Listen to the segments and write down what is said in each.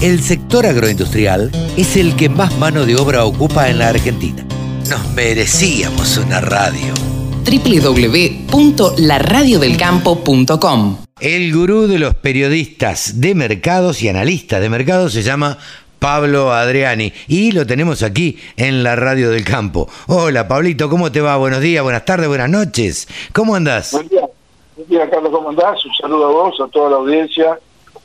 El sector agroindustrial es el que más mano de obra ocupa en la Argentina. Nos merecíamos una radio. www.laradiodelcampo.com El gurú de los periodistas de mercados y analistas de mercados se llama Pablo Adriani y lo tenemos aquí en la radio del campo. Hola Pablito, ¿cómo te va? Buenos días, buenas tardes, buenas noches. ¿Cómo andás? Buen día, buen día Carlos, ¿cómo andás? Un saludo a vos, a toda la audiencia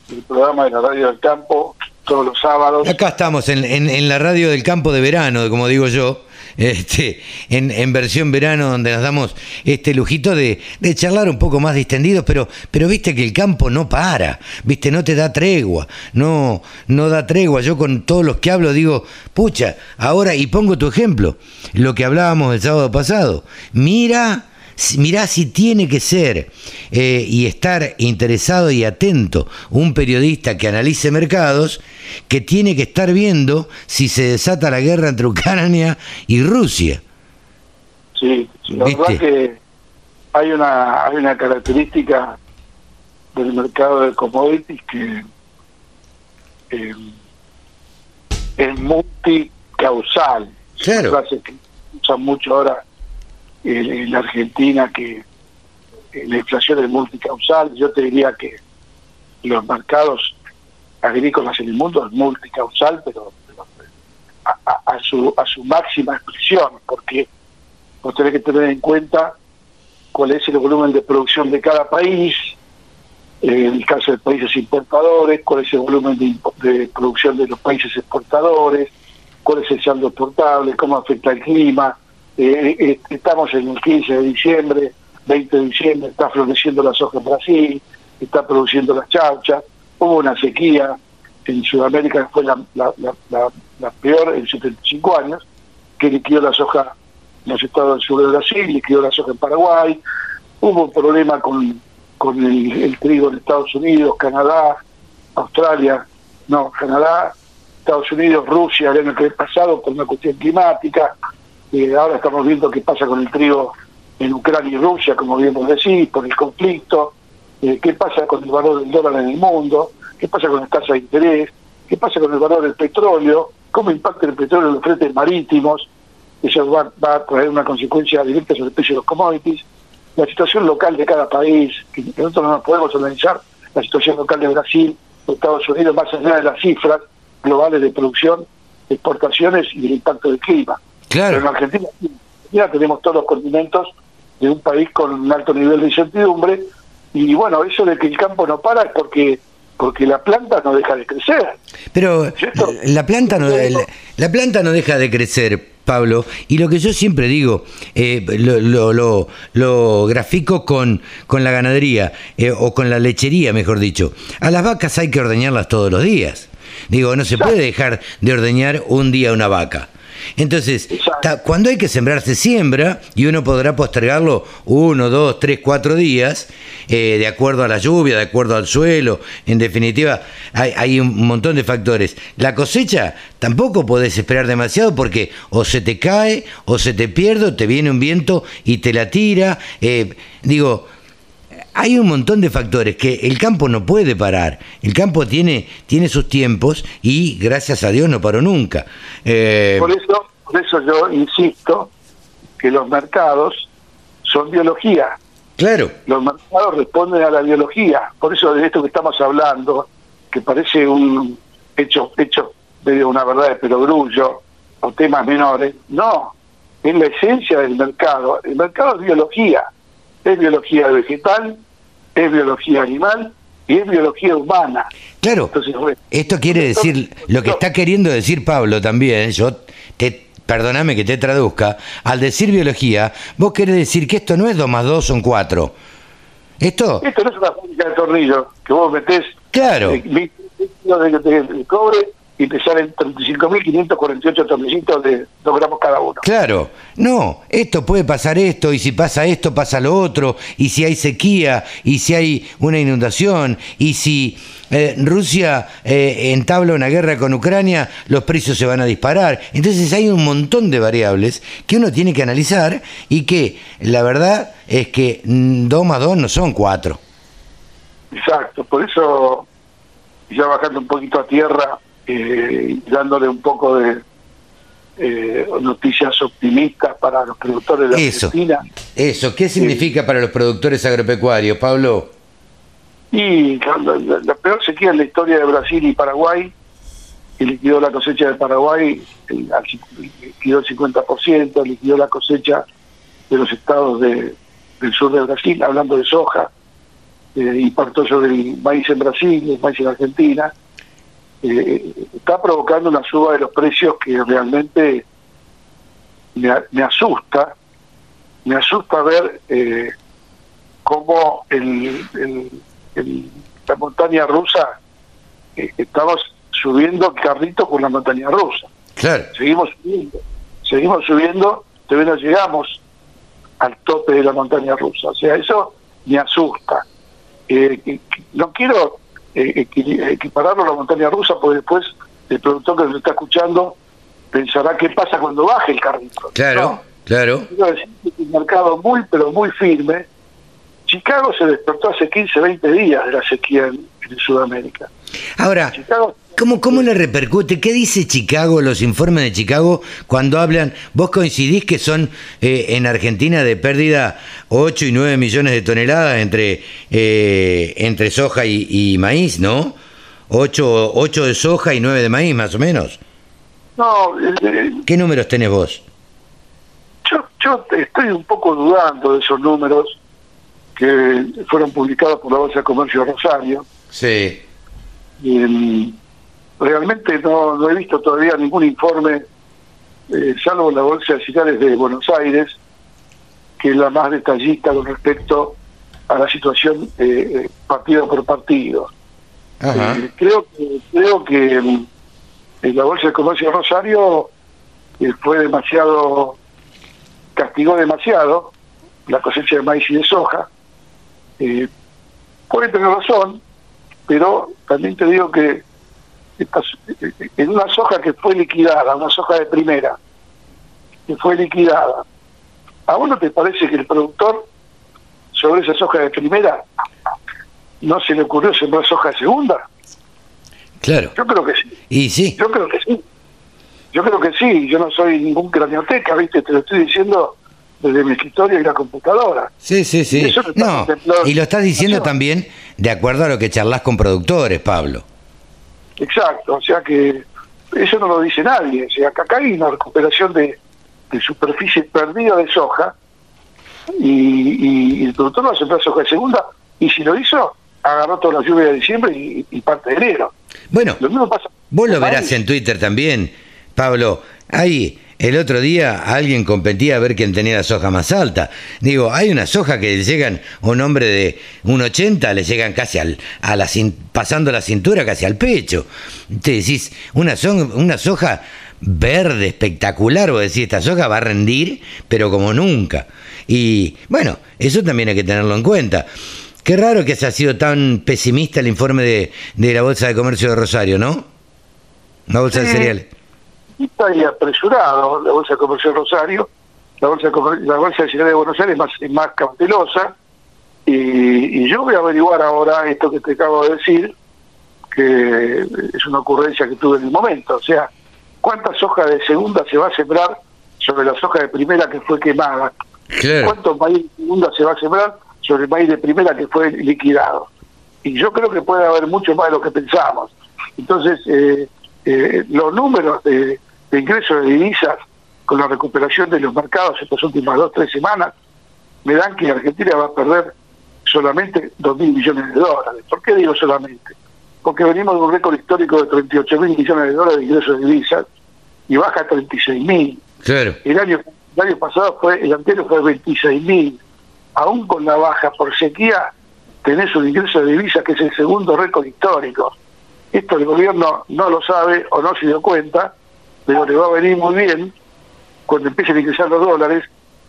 del programa de la radio del campo todos los sábados. Acá estamos en, la radio del campo de verano, como digo yo, este, en, versión verano, donde nos damos este lujito de, de charlar un poco más distendidos, pero, pero viste que el campo no para, viste, no te da tregua, no, no da tregua. Yo con todos los que hablo digo, pucha, ahora, y pongo tu ejemplo, lo que hablábamos el sábado pasado, mira mirá si tiene que ser eh, y estar interesado y atento un periodista que analice mercados, que tiene que estar viendo si se desata la guerra entre Ucrania y Rusia. Sí, sí, la ¿Viste? verdad que hay una, hay una característica del mercado de commodities que eh, es multicausal. Claro. Una frase que usan mucho ahora en, la Argentina que eh, la inflación es multicausal. Yo te diría que los mercados agrícolas en el mundo es multicausal, pero, a, a- su, a su máxima expresión, porque vos tenés que tener en cuenta cuál es el volumen de producción de cada país, en el caso de países importadores, cuál es el volumen de, de producción de los países exportadores, cuál es el saldo exportable, cómo afecta el clima. Eh, eh, estamos en el 15 de diciembre, 20 de diciembre, está floreciendo la soja en Brasil, está produciendo las chauchas, hubo una sequía. En Sudamérica que fue la, la- la- la- peor en 75 años, que liquidó la soja en los estados del sur de Brasil, liquidó la soja en Paraguay, hubo un problema con, con el, el trigo en Estados Unidos, Canadá, Australia, no, Canadá, Estados Unidos, Rusia el año pasado por una cuestión climática, y ahora estamos viendo qué pasa con el trigo en Ucrania y Rusia, como bien vos decís, por el conflicto, eh, qué pasa con el valor del dólar en el mundo, qué pasa con las tasas de interés, qué pasa con el valor del petróleo, cómo impacta el petróleo en los fretes marítimos, eso va, va a traer una consecuencia directa sobre el precio de los commodities, la situación local de cada país, que nosotros no nos podemos analizar la situación local de Brasil, de Estados Unidos, más allá de las cifras globales de producción, exportaciones y del impacto del clima. Pero en Claro, Argentina, sí, en Argentina tenemos todos los condimentos de un país con un alto nivel de incertidumbre y bueno, eso de que el campo no para es porque porque la planta no deja de crecer. pero ¿Cierto? la planta no, la, la planta no deja de crecer. Pablo, y lo que yo siempre digo, eh, lo, lo, lo- lo grafico con, con la ganadería, eh, o con la lechería, mejor dicho. A las vacas hay que ordeñarlas todos los días. Digo, no se puede dejar de ordeñar un día una vaca. Entonces, ta- cuando hay que sembrar, se siembra y uno podrá postergarlo uno, dos, tres, cuatro días, eh, de acuerdo a la lluvia, de acuerdo al suelo. En definitiva, hay, hay un montón de factores. La cosecha tampoco podés esperar demasiado porque o se te cae, o se te pierde, o te viene un viento y te la tira. Eh, digo, hay un montón de factores que el campo no puede parar. El campo tiene, tiene sus tiempos y gracias a Dios no paró nunca. Eh, Por eso, por eso yo insisto que los mercados son biología. claro, Los mercados responden a la biología. Por eso de esto que estamos hablando, que parece un hecho, hecho medio una verdad de perogrullo o temas menores, no, es la esencia del mercado. El mercado es biología, es biología vegetal, es biología animal y es biología humana. claro. Entonces, bueno, Esto quiere decir, lo que está queriendo decir Pablo también, yo te, perdóname que te traduzca, al decir biología, vos querés decir que esto no es 2 más 2 son 4. Esto, Esto no es una fábrica de tornillos que vos metés claro, eh, de- de cobre y te salen 35.548 tornillitos de 2 gramos cada uno. Claro, no, esto puede pasar esto, y si pasa esto, pasa lo otro, y si hay sequía, y si hay una inundación, y si eh, Rusia eh, entabla una guerra con Ucrania, los precios se van a disparar. Entonces hay un montón de variables que uno tiene que analizar y que la verdad es que 2 más 2 no son 4. Exacto, por eso ya bajando un poquito a tierra eh, dándole un poco de eh, noticias optimistas para los productores de Eso, Argentina. eso, ¿qué significa para los productores agropecuarios, Pablo? Y la, la- la peor sequía en la historia de Brasil y Paraguay, que liquidó la cosecha de Paraguay, el- liquidó el 50%, liquidó la cosecha de los estados de- del sur de Brasil, hablando de soja, eh, y partió sobre el maíz en Brasil, el maíz en Argentina, eh, está provocando una suba de los precios que realmente me, asusta, me asusta ver eh, cómo el, el- el- la montaña rusa eh, estamos subiendo carrito con la montaña rusa. Claro. Seguimos subiendo, seguimos subiendo, todavía no llegamos al tope de la montaña rusa. O sea, eso me asusta. Eh, no quiero equipararlo a la montaña rusa porque después el productor que nos está escuchando pensará qué pasa cuando baje el carrito. Claro, No, claro. quiero decir que es un mercado muy, pero muy firme. Chicago se despertó hace 15, 20 días de la sequía en, en Sudamérica. Ahora, Chicago ¿cómo, ¿cómo le repercute? ¿Qué dice Chicago, los informes de Chicago, cuando hablan? Vos coincidís que son eh, en Argentina de pérdida 8 y 9 millones de toneladas entre, eh, entre soja y, y maíz, ¿no? 8, 8 de soja y 9 de maíz, más o menos. No, eh, ¿Qué números tenés vos? yo, yo estoy un poco dudando de esos números que fueron publicados por la Bolsa de Comercio de Rosario. Sí. Y, realmente no, no he visto todavía ningún informe, eh, salvo la Bolsa de Cereales de Buenos Aires, que es la más detallista con respecto a la situación eh, eh, partido por partido. Eh, creo que creo que mm, en la bolsa de comercio de Rosario eh, fue demasiado castigó demasiado la cosecha de maíz y de soja puede tener razón pero también te digo que estas- eh, en una soja que fue liquidada una soja de primera que fue liquidada ¿a vos no te parece que el productor sobre esa soja de primera no se le ocurrió sembrar soja de segunda? Claro. Yo creo que sí. Y sí. Yo creo que sí. Yo creo que sí. Yo no soy ningún cranioteca, ¿viste? Te lo estoy diciendo desde mi escritorio y la computadora. Sí, sí, sí. Eso no y lo estás diciendo también de acuerdo a lo que charlas con productores, Pablo. Exacto. O sea que eso no lo dice nadie. O sea, que acá hay una recuperación de, de superficie perdida de soja y, y- y el productor va a sembrar soja de segunda y si lo hizo, agarró toda la lluvia de diciembre y, y parte de enero. Bueno, Lo mismo pasa. Vos lo verás en Twitter también, Pablo. Ahí, el otro día alguien competía a ver quién tenía la soja más alta. Digo, hay una soja que llegan a un hombre de un 80, le llegan casi al, a la pasando la cintura casi al pecho. Te decís, una, son- una soja verde, espectacular, vos decís, esta soja va a rendir, pero como nunca. Y bueno, eso también hay que tenerlo en cuenta. Qué raro que se ha sido tan pesimista el informe de, de la Bolsa de Comercio de Rosario, ¿no? La bolsa de Sí. cereales. Está ahí apresurado la Bolsa de Comercio de Rosario, la Bolsa de, Comer- la bolsa de Ciudad de Buenos Aires es más, es más cautelosa, y, y yo voy a averiguar ahora esto que te acabo de decir, que es una ocurrencia que tuve en el momento, o sea, cuántas hojas de segunda se va a sembrar sobre las hojas de primera que fue quemada, Claro. cuánto maíz de segunda se va a sembrar sobre el maíz de primera que fue liquidado. Y yo creo que puede haber mucho más de lo que pensamos. Entonces, eh, eh, los números de, de ingresos de divisas con la recuperación de los mercados estas últimas dos, tres semanas, me dan que Argentina va a perder solamente dos mil millones de dólares. ¿Por qué digo solamente? Porque venimos de un récord histórico de 38 mil millones de dólares de ingresos de divisas y baja a 36 mil. Claro. El año, el año pasado fue, el anterior fue 26 mil. Aún con la baja por sequía, tenés un ingreso de divisas que es el segundo récord histórico. Esto el gobierno no lo sabe o no se dio cuenta, pero le va a venir muy bien cuando empiecen a ingresar los dólares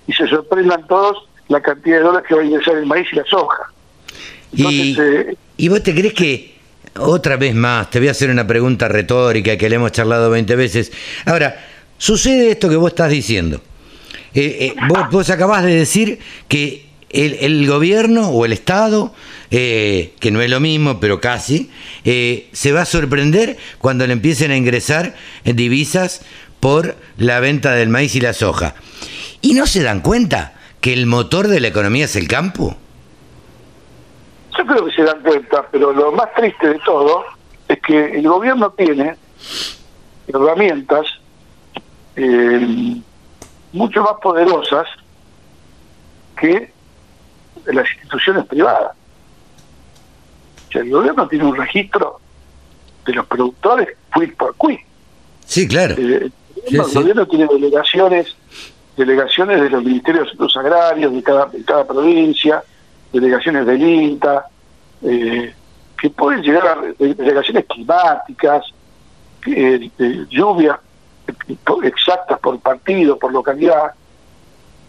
y se sorprendan todos la cantidad de dólares que va a ingresar el maíz y la soja. Y, eh, ¿Y vos te crees que, otra vez más, te voy a hacer una pregunta retórica que le hemos charlado 20 veces. Ahora, sucede esto que vos estás diciendo. Eh, eh, vos, vos acabás de decir que el, el gobierno o el Estado, eh, que no es lo mismo, pero casi, eh, se va a sorprender cuando le empiecen a ingresar divisas por la venta del maíz y la soja. ¿Y no se dan cuenta que el motor de la economía es el campo? Yo creo que se dan cuenta, pero lo más triste de todo es que el gobierno tiene herramientas eh, mucho más poderosas que las instituciones privadas. O sea, el gobierno tiene un registro de los productores quid por quid. Sí, claro. Eh, el, Sí, gobierno, sí. tiene delegaciones delegaciones de los ministerios de Asuntos agrarios de cada, de cada provincia, delegaciones del INTA, eh, que pueden llegar a de- delegaciones climáticas, eh, de lluvias exactas por partido, por localidad,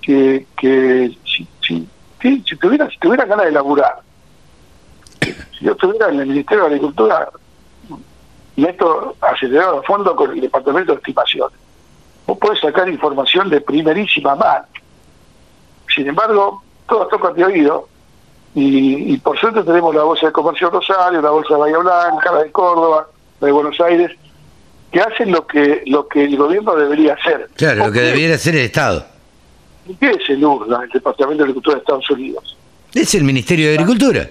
que, que si, si, si, si tuviera, si tuviera ganas de laburar, si yo estuviera en el Ministerio de Agricultura, meto acelerado a fondo con el Departamento de Estimaciones. Vos podés sacar información de primerísima mano. Sin embargo, todo toca de oído y, y por suerte tenemos la Bolsa de Comercio Rosario, la Bolsa de Bahía Blanca, la de Córdoba, la de Buenos Aires, que hacen lo que lo que el gobierno debería hacer. Claro, lo que debiera hacer el Estado. ¿Qué es el URDA, el Departamento de Agricultura de Estados Unidos? Es el Ministerio de Agricultura.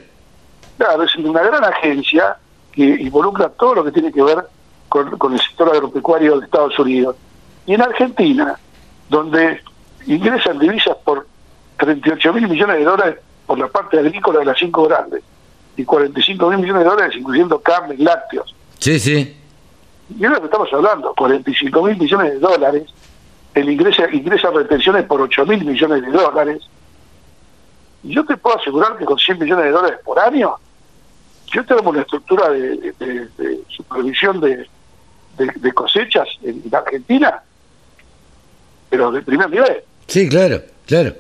Claro, es una gran agencia que involucra todo lo que tiene que ver con, con el sector agropecuario de Estados Unidos. Y en Argentina, donde ingresan divisas por 38 mil millones de dólares por la parte agrícola de las cinco grandes y 45 mil millones de dólares incluyendo carne y lácteos. Sí, sí. Y es lo que estamos hablando, 45 mil millones de dólares, el ingresa, ingresa retenciones por 8 mil millones de dólares. Y yo te puedo asegurar que con 100 millones de dólares por año, yo tenemos una estructura de, de- de- de supervisión de, cosechas en Argentina, pero de primer nivel. Sí, claro, claro.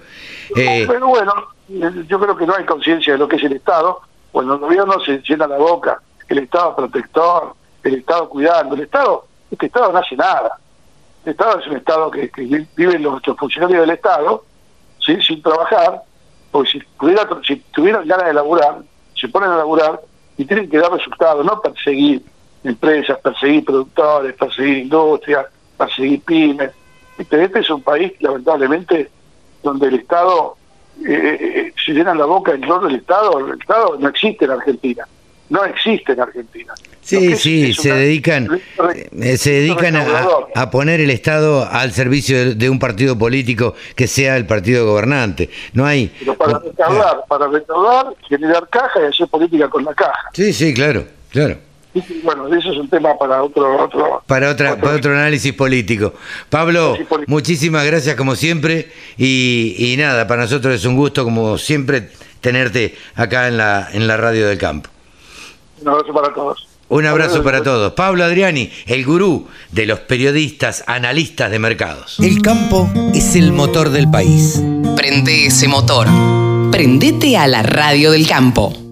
Eh, Pero bueno, eh, yo creo que no hay conciencia de lo que es el Estado. Cuando el gobierno se llena la boca, el Estado protector, el Estado cuidando, el Estado, este Estado no hace nada. Estado es un Estado que, que vi- viven los, funcionarios del Estado ¿sí? sin trabajar, porque si, pudiera, si tuvieran ganas de laburar, se ponen a laburar y tienen que dar resultados, no perseguir empresas, perseguir productores, perseguir industrias, perseguir pymes. Este, este es un país, lamentablemente, donde el Estado eh, eh, se llena la boca en torno del Estado. El Estado no existe en Argentina. No existe en Argentina. Sí, sí, se una- dedican, eh, se dedican a, a poner el Estado al servicio de, de un partido político que sea el partido gobernante. No hay. Pero para recaudar, para recaudar, generar caja y hacer política con la caja. Sí, sí, claro, claro. Y Bueno, eso es un tema para otro... otro Para otra, para otro análisis político. Pablo, Análisis político. muchísimas gracias como siempre y, y nada, para nosotros es un gusto como siempre tenerte acá en la en la radio del campo. Un abrazo para todos. Un abrazo para todos. Pablo Adriani, el gurú de los periodistas analistas de mercados. El campo es el motor del país. Prende ese motor. Prendete a la radio del campo.